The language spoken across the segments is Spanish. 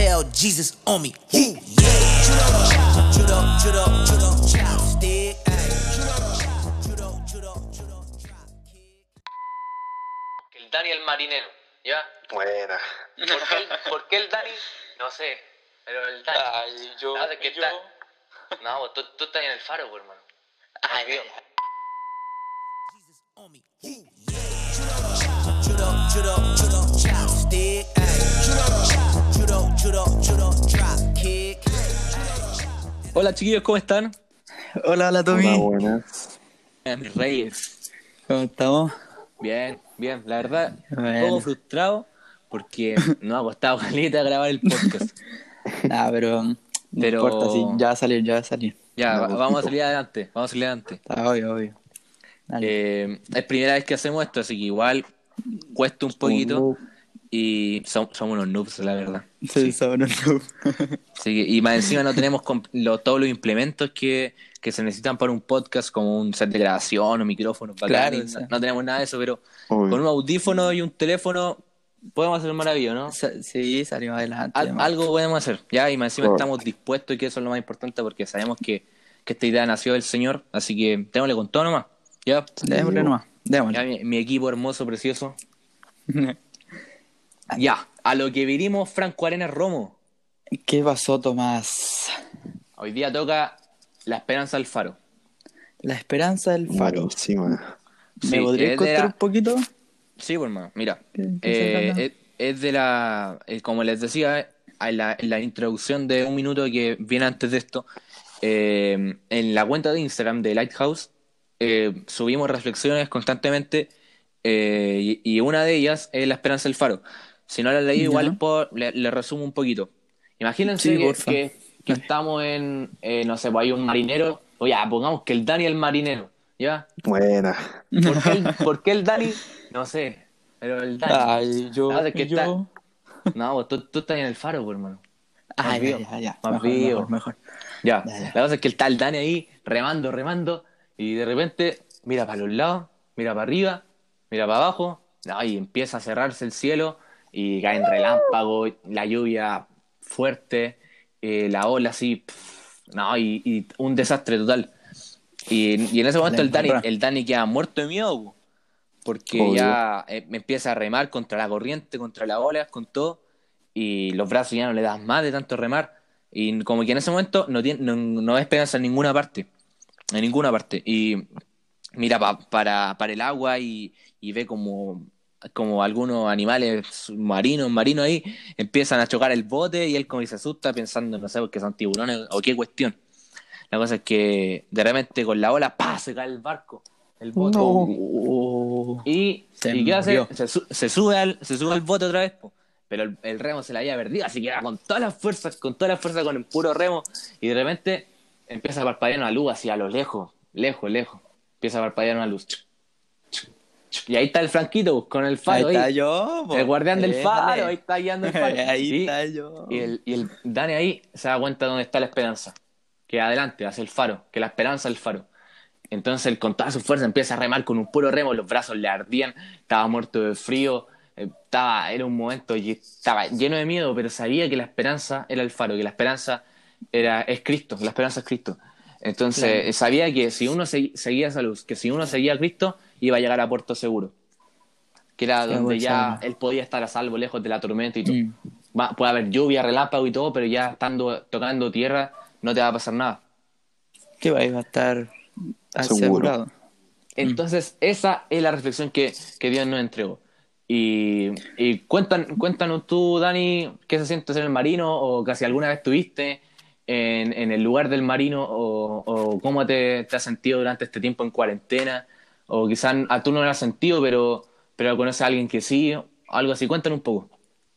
tell Jesus on me. Yeah. Judo, judo, judo. Judo. El Dani el marinero, ¿ya? Buena. ¿Por qué el, por qué el Dani? No sé, pero el Dani. Ay, yo. Ah, de que yo. está- No, tú, tú estás en el faro, pues, hermano. Ay, Dios. Jesus on me. Ooh, yeah. Judo, judo, judo, Hola chiquillos, ¿cómo están? Hola, hola Tommy. Hola, buenas. Mis reyes. ¿Cómo estamos? Bien, bien. La verdad, un poco frustrado porque no ha costado caleta grabar el podcast. Ah, pero no Pero- importa, sí, ya va a salir, ya va a salir. Ya, No, va- vamos a salir adelante, vamos a salir adelante. Está obvio, obvio. Eh, es primera vez que hacemos esto, así que igual cuesta un poquito y som- somos unos noobs, la verdad. sí, son unos noob. Así que- y más encima no tenemos lo- todos los implementos que, que se necesitan para un podcast, como un set de grabación o micrófonos. Claro, bacanes. sí. no, no tenemos nada de eso, pero Obvio. con un audífono y un teléfono podemos hacer maravilloso, ¿no? Sí, salimos adelante. Al- algo podemos hacer, ya, y más encima estamos dispuestos y que eso es lo más importante porque sabemos que, que esta idea nació del Señor, así que démosle con todo nomás. Ya, Démosle nomás, ya démosle. mi, mi equipo hermoso, precioso. Ya, a lo que vinimos, Franco Arenas Romo. ¿Qué pasó, Tomás? Hoy día toca La Esperanza del Faro. La esperanza del faro. Buenísima. ¿Me Sí, podrías contar la- un poquito? Sí, pues, hermano, mira. ¿Qué- qué se eh, es, es de la. eh, como les decía, en la, en la introducción de un minuto que viene antes de esto, eh, en la cuenta de Instagram de Lighthouse eh, subimos reflexiones constantemente eh, y, y una de ellas es La Esperanza del Faro. Si no la leí, igual puedo- le, le resumo un poquito. Imagínense Sí, que, que- que estamos en, eh, no sé, pues hay un marinero, o ya, pongamos que el Dani es el marinero, ¿ya? Buena. ¿Por qué el, por qué el Dani? No sé, pero el Dani. Ay, yo. Ah, es que yo. está- No, pues tú, tú estás en el faro, pues, hermano. Ah, Más ya, vivo, ya, ya. más Mejor, vivo. mejor, mejor. Ya, Ya, ya. la cosa es que está el Dani ahí remando, remando, y de repente mira para los lados, mira para arriba, mira para abajo, no, y empieza a cerrarse el cielo, y caen relámpagos, la lluvia fuerte, eh, la ola así, pff, no, y, y un desastre total. Y, y en ese momento el Dani, el Dani queda muerto de miedo, po, porque Obvio. ya eh, me empieza a remar contra la corriente, contra las olas, con todo, y los brazos ya no le dan más de tanto remar. Y como que en ese momento no, tiene, no, no ves esperanza en ninguna parte. En ninguna parte. Y mira pa- para, para el agua y, y ve como, como algunos animales marinos, marinos ahí, empiezan a chocar el bote y él como que se asusta pensando, no sé, que son tiburones o qué cuestión. La cosa es que de repente con la ola, ¡pa! se cae el barco. El bote. Oh. Y, Se ¿y qué hace? Se, su- se sube al, se sube al bote otra vez, po. pero el, el remo se la había perdido, así que era con todas las fuerzas, con todas las fuerzas con el puro remo, y de repente empieza a parpadear una luz así a lo lejos, lejos, lejos. Empieza a parpadear una luz. Y ahí está el Franquito con el Ahí faro. está ahí. yo, po. el guardián del Eh, faro, dale. ahí está guiando el faro. Ahí está yo. y el, y el Dani ahí se da cuenta de dónde está la esperanza. Que adelante, hacia el faro, que la esperanza es el faro. Entonces él con toda su fuerza empieza a remar con un puro remo, los brazos le ardían, estaba muerto de frío, eh, estaba, era un momento y estaba lleno de miedo, pero sabía que la esperanza era el faro, que la esperanza era, es Cristo, la esperanza es Cristo. Entonces Claro. sabía que si uno se- seguía esa luz, que si uno seguía a Cristo, iba a llegar a puerto seguro. Que era donde ya él podía estar a salvo, lejos de la tormenta y todo. Mm. Va- puede haber lluvia, relámpago y todo, pero ya estando tocando tierra no te va a pasar nada. ¿Qué va? Iba a estar asegurado. Entonces, esa es la reflexión que, que Dios nos entregó. Y, y cuentan, cuéntanos tú, Dani, qué se siente ser el marino o casi alguna vez estuviste en, en el lugar del marino o, o cómo te, te has sentido durante este tiempo en cuarentena o quizás a tú no lo has sentido, pero, pero conoces a alguien que sí, algo así. Cuéntanos un poco.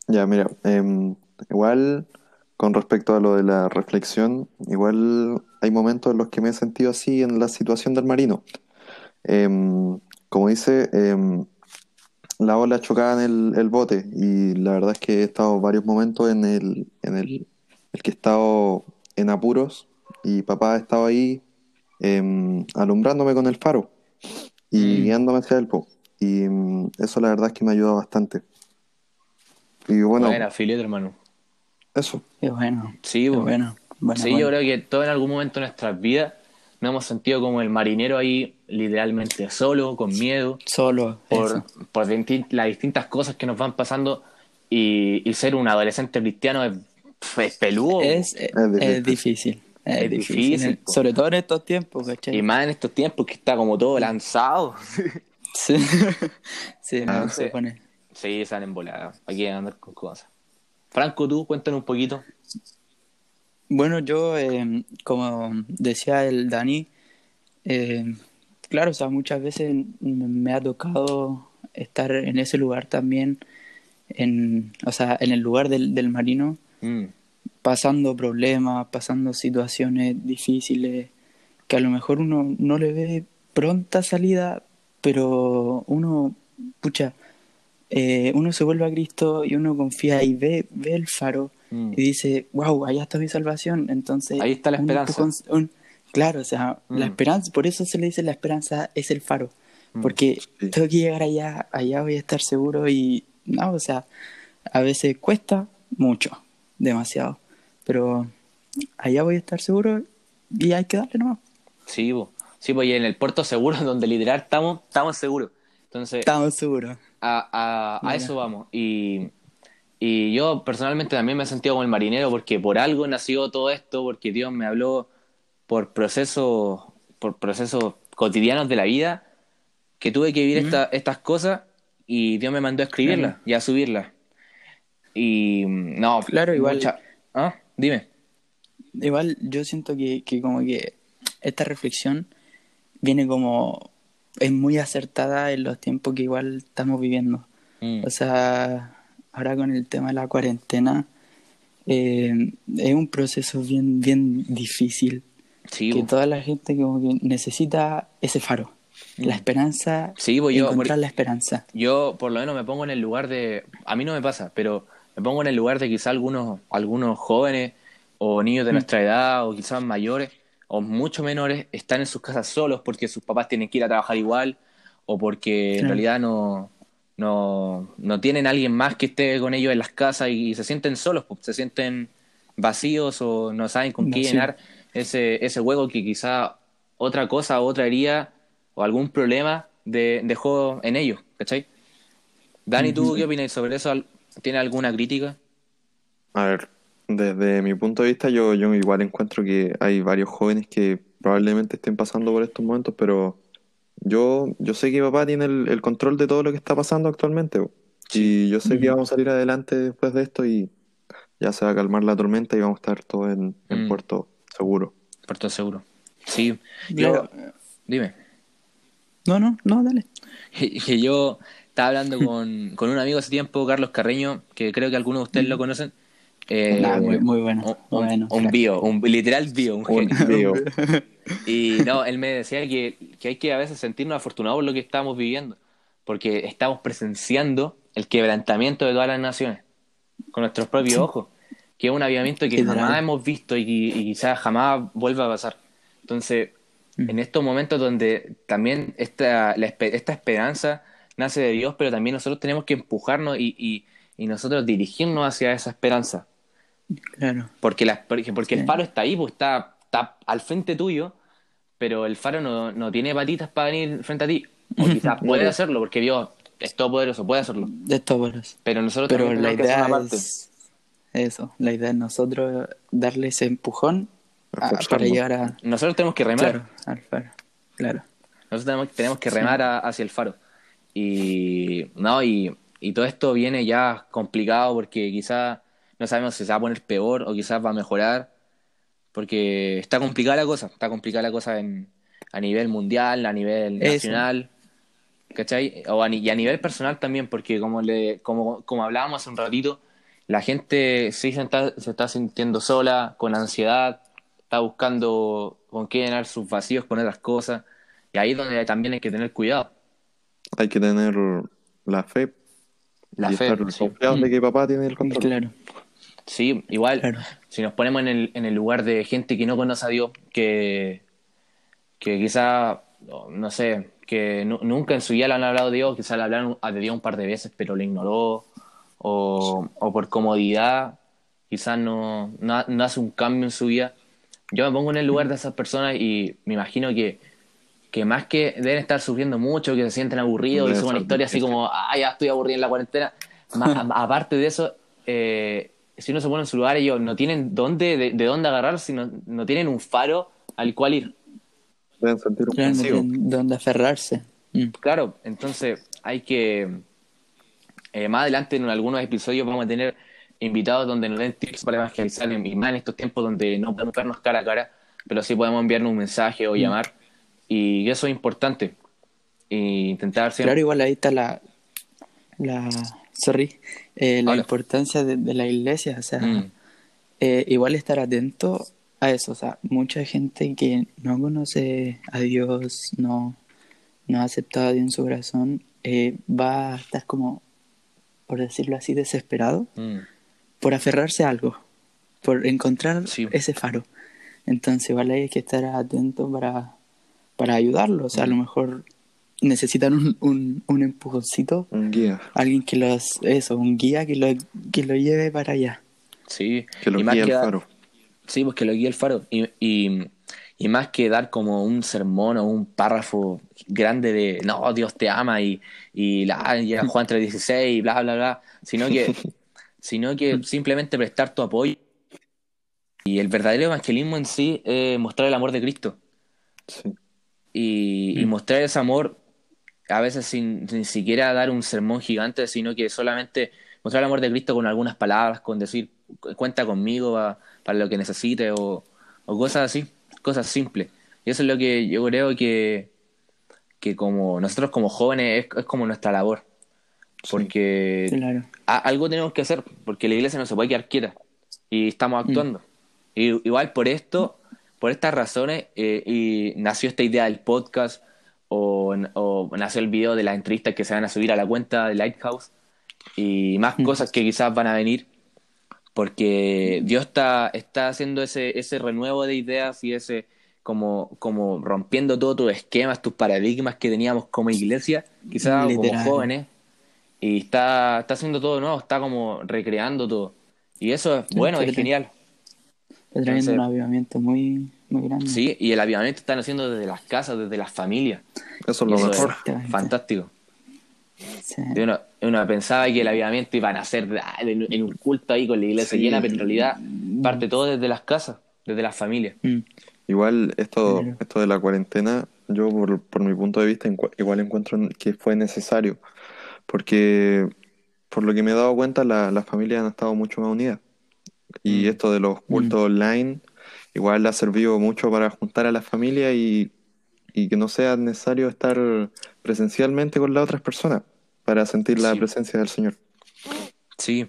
Ya, mira, em, igual con respecto a lo de la reflexión, igual hay momentos en los que me he sentido así en la situación del marino. Em, como dice, em, la ola chocaba en el, bote y la verdad es que he estado varios momentos en el, en el, el que he estado en apuros y papá ha estado ahí alumbrándome con el faro y Mm. guiándome hacia el po. Y em, eso la verdad es que me ha ayudado bastante. Y bueno, Buena, filete, hermano. Eso. Qué bueno. Sí, Qué bueno. Bueno, sí, bueno. yo creo que todos en algún momento de nuestras vidas nos hemos sentido como el marinero ahí, literalmente solo, con miedo, Solo. por, por distin- las distintas cosas que nos van pasando. Y, y ser un adolescente cristiano es, es peludo. Es, es, difícil. es difícil. Es, difícil. Sobre todo en estos tiempos, ¿cachai? Y más en estos tiempos que está como todo lanzado. Sí, sí no, se pone. Sí, salen voladas. Hay que andar con cosas. Franco, tú cuéntanos un poquito. Bueno, yo, eh, como decía el Dani, eh, claro, o sea, muchas veces me ha tocado estar en ese lugar también, en, o sea, en el lugar del, del marino, Mm, pasando problemas, pasando situaciones difíciles, que a lo mejor uno no le ve pronta salida, pero uno, pucha, eh, uno se vuelve a Cristo y uno confía y ve, ve el faro mm. y dice, wow, allá está mi salvación. Entonces, Ahí está la esperanza. un- claro, o sea, la Mm. esperanza, por eso se le dice la esperanza es el faro, Mm. porque Sí. tengo que llegar allá, allá voy a estar seguro y, no, o sea, a veces cuesta mucho, demasiado, pero allá voy a estar seguro y hay que darle nomás. Sí, po. sí, pues y en el puerto seguro, donde literal estamos, estamos seguros. Entonces, Estamos seguros. a, a- a eso vamos. Y, y yo personalmente también me he sentido como el marinero porque por algo nació todo esto, porque Dios me habló por procesos, por procesos cotidianos de la vida, que tuve que vivir esta- estas cosas y Dios me mandó a escribirlas y a subirlas. Y no, Claro, igual- mucha- ¿Ah? Dime. Igual yo siento que, que como que esta reflexión viene como es muy acertada en los tiempos que igual estamos viviendo. Mm. O sea, ahora con el tema de la cuarentena eh, es un proceso bien bien difícil Sí, que toda la gente como que necesita ese faro, la esperanza, Mm. Sí, pues yo- encontrar la esperanza. Yo por lo menos me pongo en el lugar de, a mí no me pasa, pero me pongo en el lugar de quizá algunos, algunos jóvenes o niños de Mm. nuestra edad o quizás mayores o mucho menores están en sus casas solos porque sus papás tienen que ir a trabajar igual o porque en realidad no, no, no tienen alguien más que esté con ellos en las casas y, se sienten solos, pues, se sienten vacíos o no saben con qué llenar ese, ese hueco que quizá otra cosa o otra herida o algún problema de, dejó en ellos, ¿cachai? Dani, ¿tú qué opinas sobre eso? ¿Al- ¿Tienes alguna crítica? A ver, desde mi punto de vista, yo, yo igual encuentro que hay varios jóvenes que probablemente estén pasando por estos momentos, pero yo, yo sé que papá tiene el, el control de todo lo que está pasando actualmente. Y yo sé que vamos a salir adelante después de esto y ya se va a calmar la tormenta y vamos a estar todos en, en Mm. puerto seguro. Puerto Seguro. Sí, yo, dime. No, no, no, dale. que yo estaba hablando con, con un amigo hace tiempo, Carlos Carreño, que creo que algunos de ustedes lo conocen. Eh, Nah, muy, muy bueno. un, bueno, un bio, un literal bio, un Un video. Y no, él me decía que, que hay que a veces sentirnos afortunados por lo que estamos viviendo, porque estamos presenciando el quebrantamiento de todas las naciones con nuestros propios ojos, que es un avivamiento que jamás hemos visto y, y quizás jamás vuelva a pasar. Entonces, Mm. en estos momentos donde también esta, la esta esperanza nace de Dios, pero también nosotros tenemos que empujarnos y, y- y nosotros dirigirnos hacia esa esperanza. Claro. Porque, la, porque porque el faro está ahí, pues está, está al frente tuyo, pero el faro no, no tiene patitas para venir frente a ti. O quizás puede hacerlo, porque Dios es todopoderoso, puede hacerlo. Estos buenos. Pero nosotros Pero también la tenemos que hacer idea una parte. es eso, la idea es nosotros darle ese empujón a- para llegar a Nosotros tenemos que remar. claro, al faro. Claro. Nosotros tenemos, tenemos que remar a- hacia el faro. Y, no, y, y todo esto viene ya complicado porque quizás no sabemos si se va a poner peor o quizás va a mejorar. Porque está complicada la cosa. Está complicada la cosa en, a nivel mundial, a nivel Eso. nacional. ¿Cachai? O a, y a nivel personal también, porque como, le, como, como hablábamos hace un ratito, la gente sí se está, se está sintiendo sola, con ansiedad, está buscando con qué llenar sus vacíos con otras cosas. Y ahí es donde también hay que tener cuidado. Hay que tener la fe La y fe. estar sí. confiados de que papá tiene el control. Claro. Sí, igual, Claro. si nos ponemos en el, en el lugar de gente que no conoce a Dios, que, que quizá, no sé, que nu- nunca en su vida le han hablado de Dios, quizá le hablaron a de Dios un par de veces, pero lo ignoró, o, o por comodidad, quizás no, no, no hace un cambio en su vida. Yo me pongo en el lugar de esas personas y me imagino que, que más que deben estar sufriendo mucho, que se sienten aburridos, que Debe suben historias así como, ah, ya estoy aburrido en la cuarentena. Más- a- aparte de eso, eh, si uno se pone en su lugar, ellos no tienen dónde, de, de dónde agarrarse, no, no tienen un faro al cual ir. Deben sentir un Claro, no tienen dónde aferrarse. Mm. Claro, entonces hay que. eh, más adelante en algunos episodios vamos a tener invitados donde nos den tips para evangelizar, y más en estos tiempos donde no podemos vernos cara a cara, pero sí podemos enviarnos un mensaje o llamar, y eso es importante. Y intentar siempre. Claro, igual ahí está la, la, sorry, eh, la Hola. importancia de, de la iglesia, o sea, Mm, eh, igual estar atento a eso, o sea, mucha gente que no conoce a Dios, no, no ha aceptado a Dios en su corazón, eh, va a estar como, por decirlo así, desesperado mm, por aferrarse a algo, por encontrar Sí. ese faro. Entonces, igual hay que estar atento para, para ayudarlo, o sea, a lo mejor necesitan un, un, un empujoncito Un guía alguien que los eso un guía que lo que lo lleve para allá sí, que lo guíe el faro. Sí, pues que lo guíe el faro. Y, y, y más que dar como un sermón o un párrafo grande de no, Dios te ama y, y la, llega Juan 3.16 y bla, bla, bla, sino que, sino que simplemente prestar tu apoyo. Y el verdadero evangelismo en sí es mostrar el amor de Cristo. Sí. Y, y mostrar ese amor a veces sin, sin siquiera dar un sermón gigante, sino que solamente mostrar el amor de Cristo con algunas palabras, con decir, "Cu- cuenta conmigo pa- para, lo que necesite o, o cosas así, cosas simples. Y eso es lo que yo creo que, que como nosotros como jóvenes es, es como nuestra labor. Porque claro a- algo tenemos que hacer, porque la iglesia no se puede quedar quieta y estamos actuando. Y, igual por esto, por estas razones, eh, y nació esta idea del podcast o, o nació el video de las entrevistas que se van a subir a la cuenta de Lighthouse y más cosas que quizás van a venir, porque Dios está, está haciendo ese, ese renuevo de ideas y ese como, como rompiendo todos tus esquemas, tus paradigmas que teníamos como iglesia, quizás como jóvenes, y está, está haciendo todo nuevo, está como recreando todo. Y eso es bueno, es genial. Está trayendo Entonces- un avivamiento muy muy grande Sí, y el avivamiento están haciendo desde las casas, desde las familias. Eso es lo mejor. Fantástico. Sí. Uno, uno pensaba que el avivamiento iban a ser ah, en, en un culto ahí con la iglesia Sí. llena, pero en realidad parte todo desde las casas, desde las familias. Mm. Igual esto, Claro. esto de la cuarentena, yo por, por mi punto de vista igual encuentro que fue necesario, porque por lo que me he dado cuenta, la- las familias han estado mucho más unidas. Y Mm. esto de los cultos online, igual ha servido mucho para juntar a la familia y, y que no sea necesario estar presencialmente con las otras personas para sentir la Sí. presencia del Señor. Sí,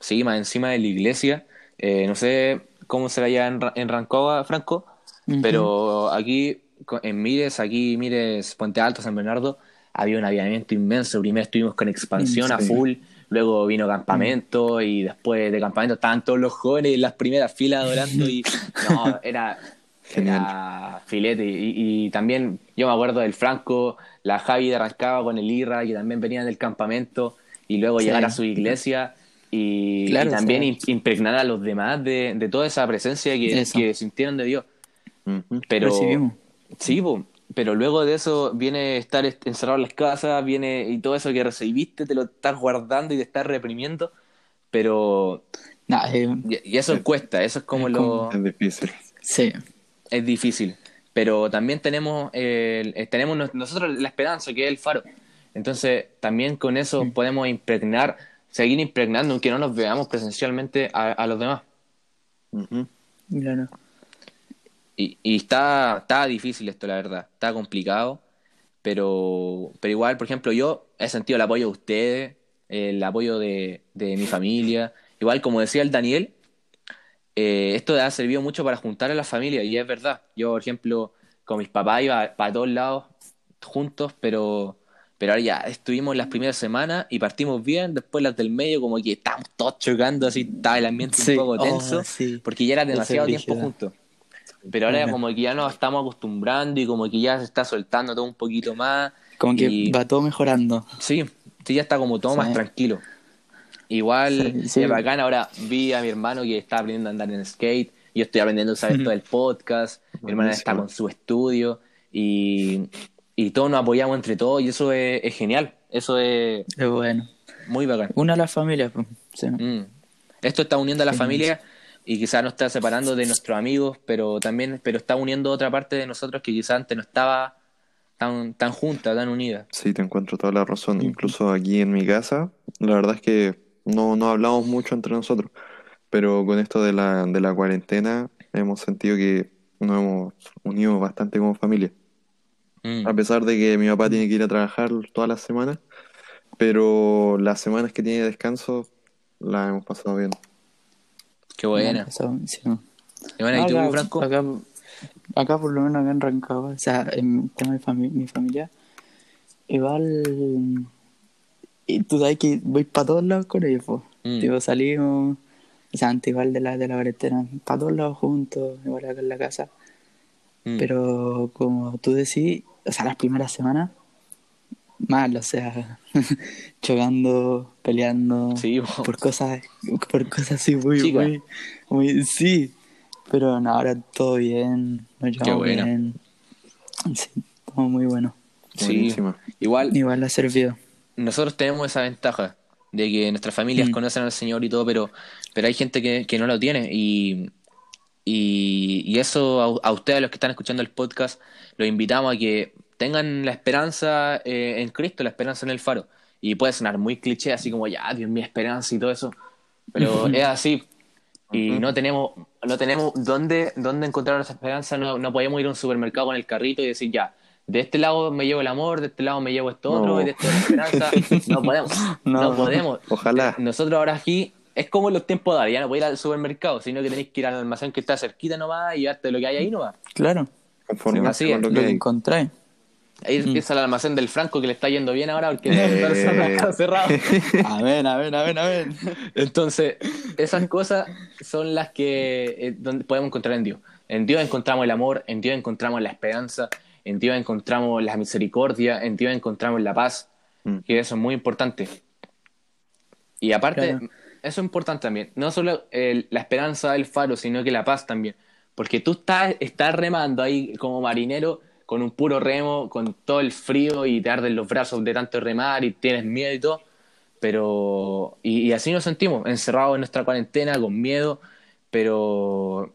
sí, más encima de la iglesia. eh, no sé cómo será allá en, en Rancagua, Franco, Ujú. pero aquí en Mires, aquí Mires, Puente Alto, San Bernardo, había un avivamiento inmenso. Primero estuvimos con expansión a Sí. full, luego vino campamento y después de campamento estaban todos los jóvenes en las primeras filas adorando y no, era, era filete. Y, y también yo me acuerdo del Franco, la Javi de Rancagua con el Irra, que también venían del campamento y luego Sí. llegar a su iglesia y, Claro, y también impregnar a los demás de, de toda esa presencia que, que sintieron de Dios. Pero, Recibimos. Sí, po, pero luego de eso viene estar est- encerrado en las casas, viene y todo eso que recibiste te lo estás guardando y te estás reprimiendo, pero Nah, eh, y, y eso cuesta, eso es como Es lo Es difícil. sí es difícil, pero también tenemos el- eh, tenemos nos- nosotros la esperanza que es el faro, entonces también con eso podemos impregnar, seguir impregnando aunque no nos veamos presencialmente a, a los demás. Ujú. claro Y, y está, está difícil esto, la verdad. Está complicado. Pero, pero igual, por ejemplo, yo he sentido el apoyo de ustedes, el apoyo de, de mi familia. Igual, como decía el Daniel, eh, esto ha servido mucho para juntar a la familia. Y es verdad. Yo, por ejemplo, con mis papás iba para todos lados juntos, pero, pero ahora ya estuvimos las primeras semanas y partimos bien. Después las del medio, como que estábamos todos chocando, así estaba el ambiente Sí. un poco Oh, tenso. sí. Porque ya era demasiado tiempo juntos. Pero ahora Ajá. como que ya nos estamos acostumbrando y como que ya se está soltando todo un poquito más. como que Y- va todo mejorando Sí, sí, ya está como todo Sí. más tranquilo. Igual Sí, sí. es bacán. Ahora vi a mi hermano que está aprendiendo a andar en skate. Yo estoy aprendiendo a saber todo el podcast. Mi hermana está con su estudio. Y, y todos nos apoyamos entre todos. Y eso es, es genial. Eso es Es bueno. muy bacán. Una a la familia, pues. Mm. Esto está uniendo a la familia y quizás nos está separando de nuestros amigos, pero también pero está uniendo otra parte de nosotros que quizás antes no estaba tan, tan junta, tan unida. Sí, te encuentro toda la razón. Incluso aquí en mi casa, la verdad es que no, no hablamos mucho entre nosotros, pero con esto de la, de la cuarentena hemos sentido que nos hemos unido bastante como familia. Mm. A pesar de que mi papá tiene que ir a trabajar todas las semanas, pero las semanas que tiene descanso las hemos pasado bien. Qué buena. Qué buena. ¿Y tú, Acá- Franco? Acá, acá por lo menos acá en Rancagua, o sea, en tema de fami- mi familia, igual, y tú sabes que voy para todos lados con ellos, po. Mm. Tipo, salimos, o sea, antes igual de la, de la cuarentena, para todos lados juntos, igual acá en la casa. Mm. Pero como tú decís, o sea, las primeras semanas, mal, o sea, chocando, peleando, Sí, por cosas, por cosas así muy, Chica. muy, muy, sí. Pero no, ahora todo bien, nos llevamos bueno. bien. Sí, todo muy bueno. Sí. Igual Igual ha servido. nosotros tenemos esa ventaja de que nuestras familias Mm. conocen al Señor y todo, pero, pero hay gente que, que no lo tiene. Y, y, y eso a, a ustedes, los que están escuchando el podcast, los invitamos a que tengan la esperanza eh, en Cristo, la esperanza en el faro. Y puede sonar muy cliché, así como, ya, Dios mi esperanza y todo eso. Pero es así. Y no tenemos, no tenemos dónde, dónde encontrar nuestra esperanza. No, no podemos ir a un supermercado con el carrito y decir, ya, de este lado me llevo el amor, de este lado me llevo esto otro, No. y de este la esperanza. No podemos. No, No. podemos. Ojalá. Nosotros ahora aquí, es como en los tiempos de ahora, ya no podéis ir al supermercado, sino que tenéis que ir al almacén que está cerquita nomás y llevarte lo que hay ahí nomás. Claro, Conforme así con es. lo lo que encontráis. Ahí Mm. empieza el almacén del Franco que le está yendo bien ahora porque Eh. está cerrado. Amén, amén, amén, amén. Entonces, esas cosas son las que eh, donde podemos encontrar en Dios. En Dios encontramos el amor, en Dios encontramos la esperanza, en Dios encontramos la misericordia, en Dios encontramos la paz, Mm. que eso es muy importante. Y aparte, Claro. eso es importante también, no solo el- la esperanza del faro, sino que la paz también. Porque tú estás, estás remando ahí como marinero con un puro remo, con todo el frío y te arden los brazos de tanto remar y tienes miedo y todo. Pero, y, y así nos sentimos, encerrados en nuestra cuarentena, con miedo, pero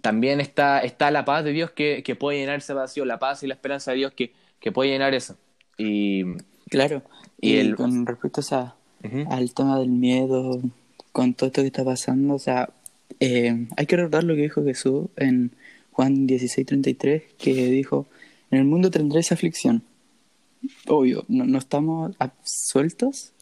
también está, está la paz de Dios que, que puede llenar ese vacío, la paz y la esperanza de Dios que, que puede llenar eso. Y, Claro. Y Y, el- con respecto o sea, Ujú. al tema del miedo, con todo esto que está pasando, o sea, eh, hay que recordar lo que dijo Jesús en Juan 16:33, que dijo, en el mundo tendréis aflicción. Obvio, no, no estamos absueltos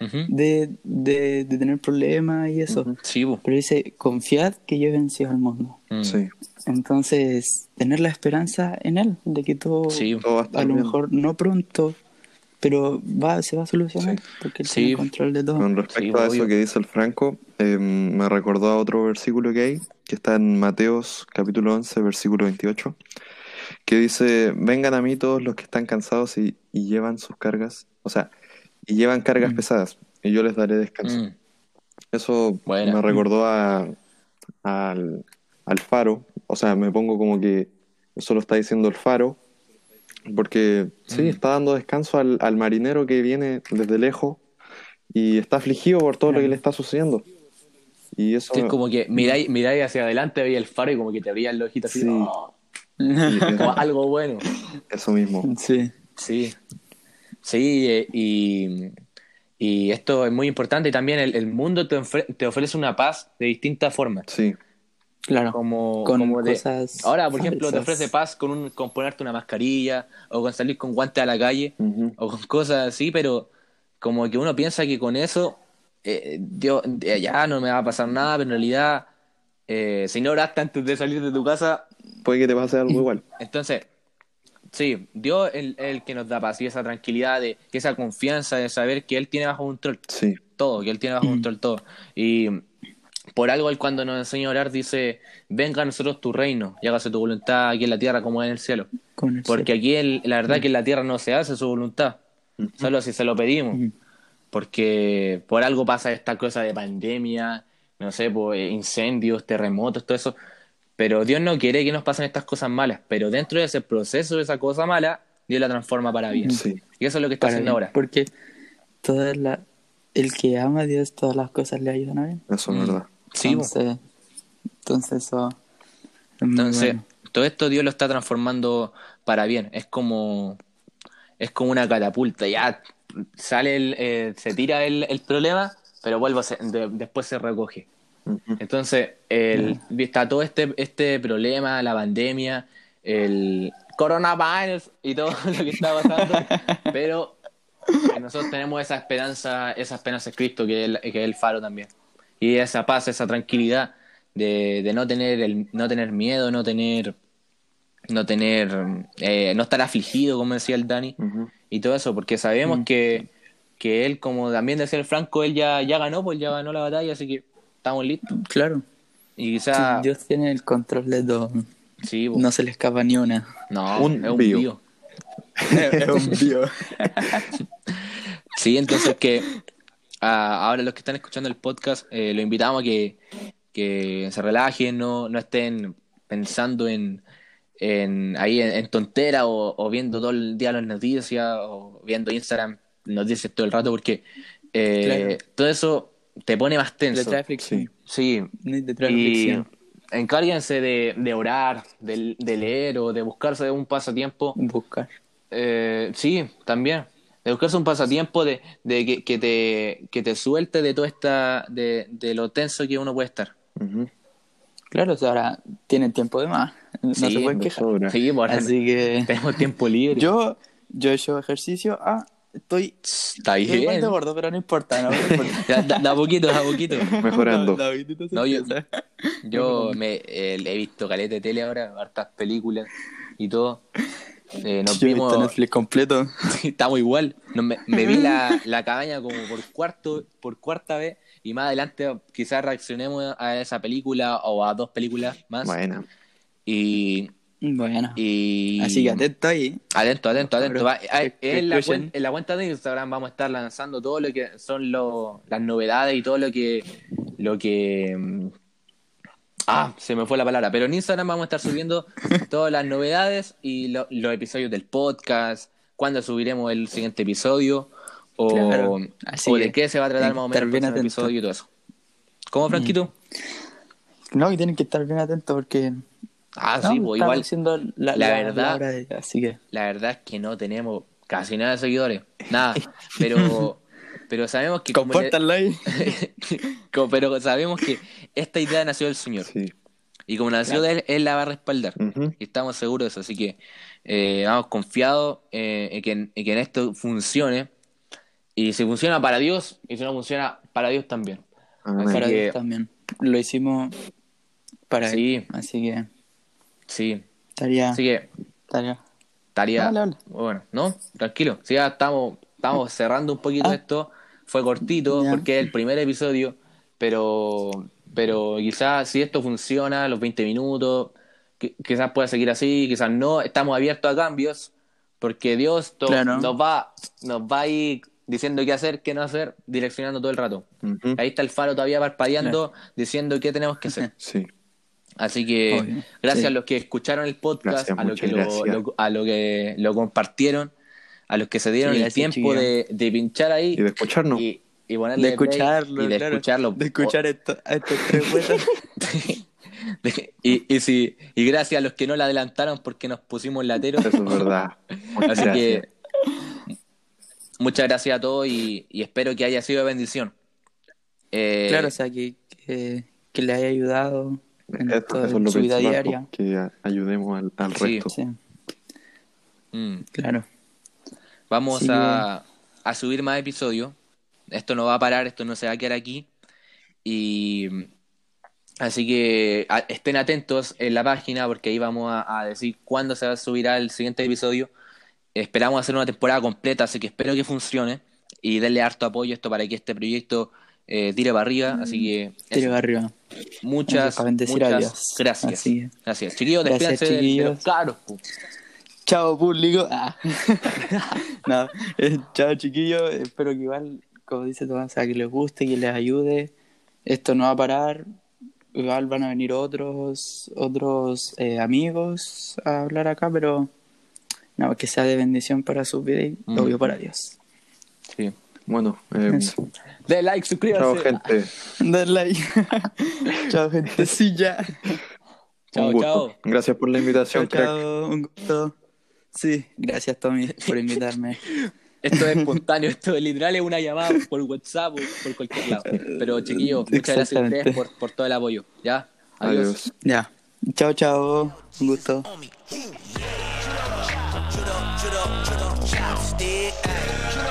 Ujú. de, de, de tener problemas y eso, Sí, bu. pero dice, confiad que yo he vencido al mundo. Mm. Sí, Entonces, tener la esperanza en Él, de que todo, Sí, a lo mejor no pronto, pero va, se va a solucionar, Sí. porque Él Sí. tiene control de todo. Con respecto Sí, a obvio. eso que dice el Franco, eh, me recordó a otro versículo que hay, que está en Mateos capítulo 11, versículo 28, que dice, vengan a mí todos los que están cansados y, y llevan sus cargas, o sea, y llevan cargas Mm. pesadas, y yo les daré descanso. Mm. Eso Buena. me recordó a, al, al faro, o sea, me pongo como que eso lo está diciendo el faro, porque sí, Mm. está dando descanso al, al marinero que viene desde lejos y está afligido por todo lo que le está sucediendo. Y eso, Sí, es como que miráis, miráis hacia adelante, veis el faro y como que te abrían los ojitos así, Sí. "Oh", y- como algo bueno. eso mismo. Sí, Sí, sí, eh, y, y esto es muy importante y también el, el mundo te, ofre- te ofrece una paz de distintas formas. Sí, claro. Como, Con como de- cosas ahora, por ejemplo, te ofrece paz con, un, con ponerte una mascarilla o con salir con guantes a la calle o con cosas así, pero como que uno piensa que con eso eh, Dios, eh, ya no me va a pasar nada, pero en realidad, eh, si no oraste antes de salir de tu casa, puede que te pase algo igual. entonces, sí, Dios es el, el que nos da paz y esa tranquilidad, de, esa confianza de saber que Él tiene bajo control Sí, todo, que Él tiene bajo control todo. Y por algo Él cuando nos enseña a orar dice, venga a nosotros tu reino y hágase tu voluntad aquí en la tierra como en el cielo. El Porque aquí el- la verdad que en la tierra no se hace su voluntad, solo si se lo pedimos. Porque por algo pasa esta cosa de pandemia, no sé, pues, incendios, terremotos, todo eso. Pero Dios no quiere que nos pasen estas cosas malas, pero dentro de ese proceso de esa cosa mala, Dios la transforma para bien. Sí. Y eso es lo que está Para haciendo bien, ahora. Porque toda la, el que ama a Dios, todas las cosas le ayudan a bien. Eso es Mm. verdad. Sí, entonces, entonces muy Entonces, bueno. todo esto Dios lo está transformando para bien. Es como, es como una catapulta. Ya sale el, eh, se tira el, el problema, pero vuelve a se- de- después se recoge. Entonces, el, está todo este, este problema, la pandemia, el coronavirus y todo lo que está pasando, pero eh, nosotros tenemos esa esperanza, esa esperanza en Cristo que es, el, que es el faro también. Y esa paz, esa tranquilidad de, de no tener el, no tener miedo, no tener, no tener, eh, no estar afligido, como decía el Dani, y todo eso, porque sabemos que, que él, como también decía el Franco, él ya, ya ganó, pues ya ganó la batalla, así que estamos listos. Claro, Y quizá, Dios tiene el control de todo. sí, pues, No se le escapa ni una. no, Un es un bio. bio. es un Dios. Sí, entonces que ah, ahora los que están escuchando el podcast, eh, los invitamos a que, que se relajen, no, no estén pensando en, en ahí en, en tontera o, o viendo todo el día las noticias o viendo Instagram noticias todo el rato porque eh, Claro. todo eso te pone más tenso. aflicción. Sí, Le trae y encárguense de, de orar, de, de leer o de buscarse un pasatiempo Buscar. eh, sí, también. De buscarse un pasatiempo de, de que, que te, que te suelte de toda esta, de, de lo tenso que uno puede estar. Ujú. Claro, o sea, ahora tienen tiempo de más. No Sí, se pueden de quejar. sobra. Sí, por Así que tenemos tiempo libre. yo, yo he hecho ejercicio. Ah, estoy Está bien. de gordo, pero no importa. No, importa. Da, da- da poquito, da poquito. Mejorando. Se No, yo-. Yo me, eh, he visto caleta de tele ahora, hartas películas y todo. Eh, nos Yo vimos, Netflix completo. estamos igual. Nos- me, me vi la, la cabaña como por cuarto, por cuarta vez y más adelante quizás reaccionemos a esa película o a dos películas más. Bueno, Y, Bueno. y Así que atento ahí. Atento, atento, atento. Va- hay- que- en, la escuchen. cuen- en la cuenta de Instagram vamos a estar lanzando todo lo que son lo- las novedades y todo lo que lo que mm, ah se me fue la palabra pero en Instagram vamos a estar subiendo todas las novedades y lo- los episodios del podcast cuándo subiremos el siguiente episodio o, Claro, así o de qué se va a tratar más o menos el episodio y todo eso ¿Cómo Franquito? No, que tienen que estar bien atentos porque. ah no, sí pues igual la, la la- verdad- la hora de- así que. la verdad es que no tenemos casi nada de seguidores nada pero pero sabemos que como le- Compártanla ahí. Como- pero sabemos que esta idea nació del Señor. sí. Y como nació de él, Él la va a respaldar. Y estamos seguros de eso. Así que eh, vamos confiados eh, en, que, en que en esto funcione. Y si funciona para Dios, y si no funciona para Dios también. Para que- Dios también. Lo hicimos para Sí. él. Así que Sí. estaría. Así que estaría. estaría. Dale, dale. Bueno, ¿no? Tranquilo. Sí, ya estamos, estamos cerrando un poquito Ah. esto. Fue cortito porque es el primer episodio. Pero, pero quizás si esto funciona, los 20 minutos, qui- quizás pueda seguir así, quizás no. Estamos abiertos a cambios porque Dios to- Claro. nos, va, nos va a ir diciendo qué hacer, qué no hacer, direccionando todo el rato. Ahí está el faro todavía parpadeando, diciendo qué tenemos que hacer. Sí. Así que Obvio. gracias Sí. a los que escucharon el podcast, Gracias, a los que lo, lo- a lo que lo compartieron, a los que se dieron Sí, el tiempo de, de pinchar ahí Y de escucharnos. y, y ponerle De escucharlo. y de claro. escucharlo. De escuchar esto, a estos tres y, y, si- y gracias a los que no la adelantaron porque nos pusimos lateros. Eso es verdad. Muchas Así gracias. que muchas gracias a todos y, y espero que haya sido de bendición. Eh, claro, o sea, que, que, que le haya ayudado en, Eso, todo- eso es en lo su vida diaria. po, que ayudemos al, al Sí. resto. Sí, mm. claro. Vamos a, a subir más episodios. Esto no va a parar, esto no se va a quedar aquí. Y así que a- estén atentos en la página porque ahí vamos a, a decir cuándo se va a subir el siguiente episodio. Esperamos hacer una temporada completa, así que espero que funcione y denle harto apoyo a esto para que este proyecto eh, tire para arriba. Así que Tire para arriba. muchas, muchas gracias. Así. Gracias. Chiquillos, despídense de- los pu. Chao, público. Ah. no, eh, chao, chiquillos. Espero que igual como dice Tomás, que les guste, que les ayude. Esto no va a parar. Igual van a venir otros otros eh, amigos a hablar acá, pero no, que sea de bendición para su vida y Mm. obvio para Dios. Sí. Bueno, eh. De like, suscríbase. chao gente. Dale like. Chao, gente. Sí, ya. Chao, Un gusto. chao. Gracias por la Chao, invitación, crack. chao. Un gusto. Sí, gracias, Tommy, por invitarme. Esto es espontáneo, esto es literal es una llamada por WhatsApp o por cualquier lado. Pero chiquillos, muchas gracias a ustedes por, por todo el apoyo. ¿Ya? Adiós. Adiós. Ya. Chao, chao. Un gusto. chopstick.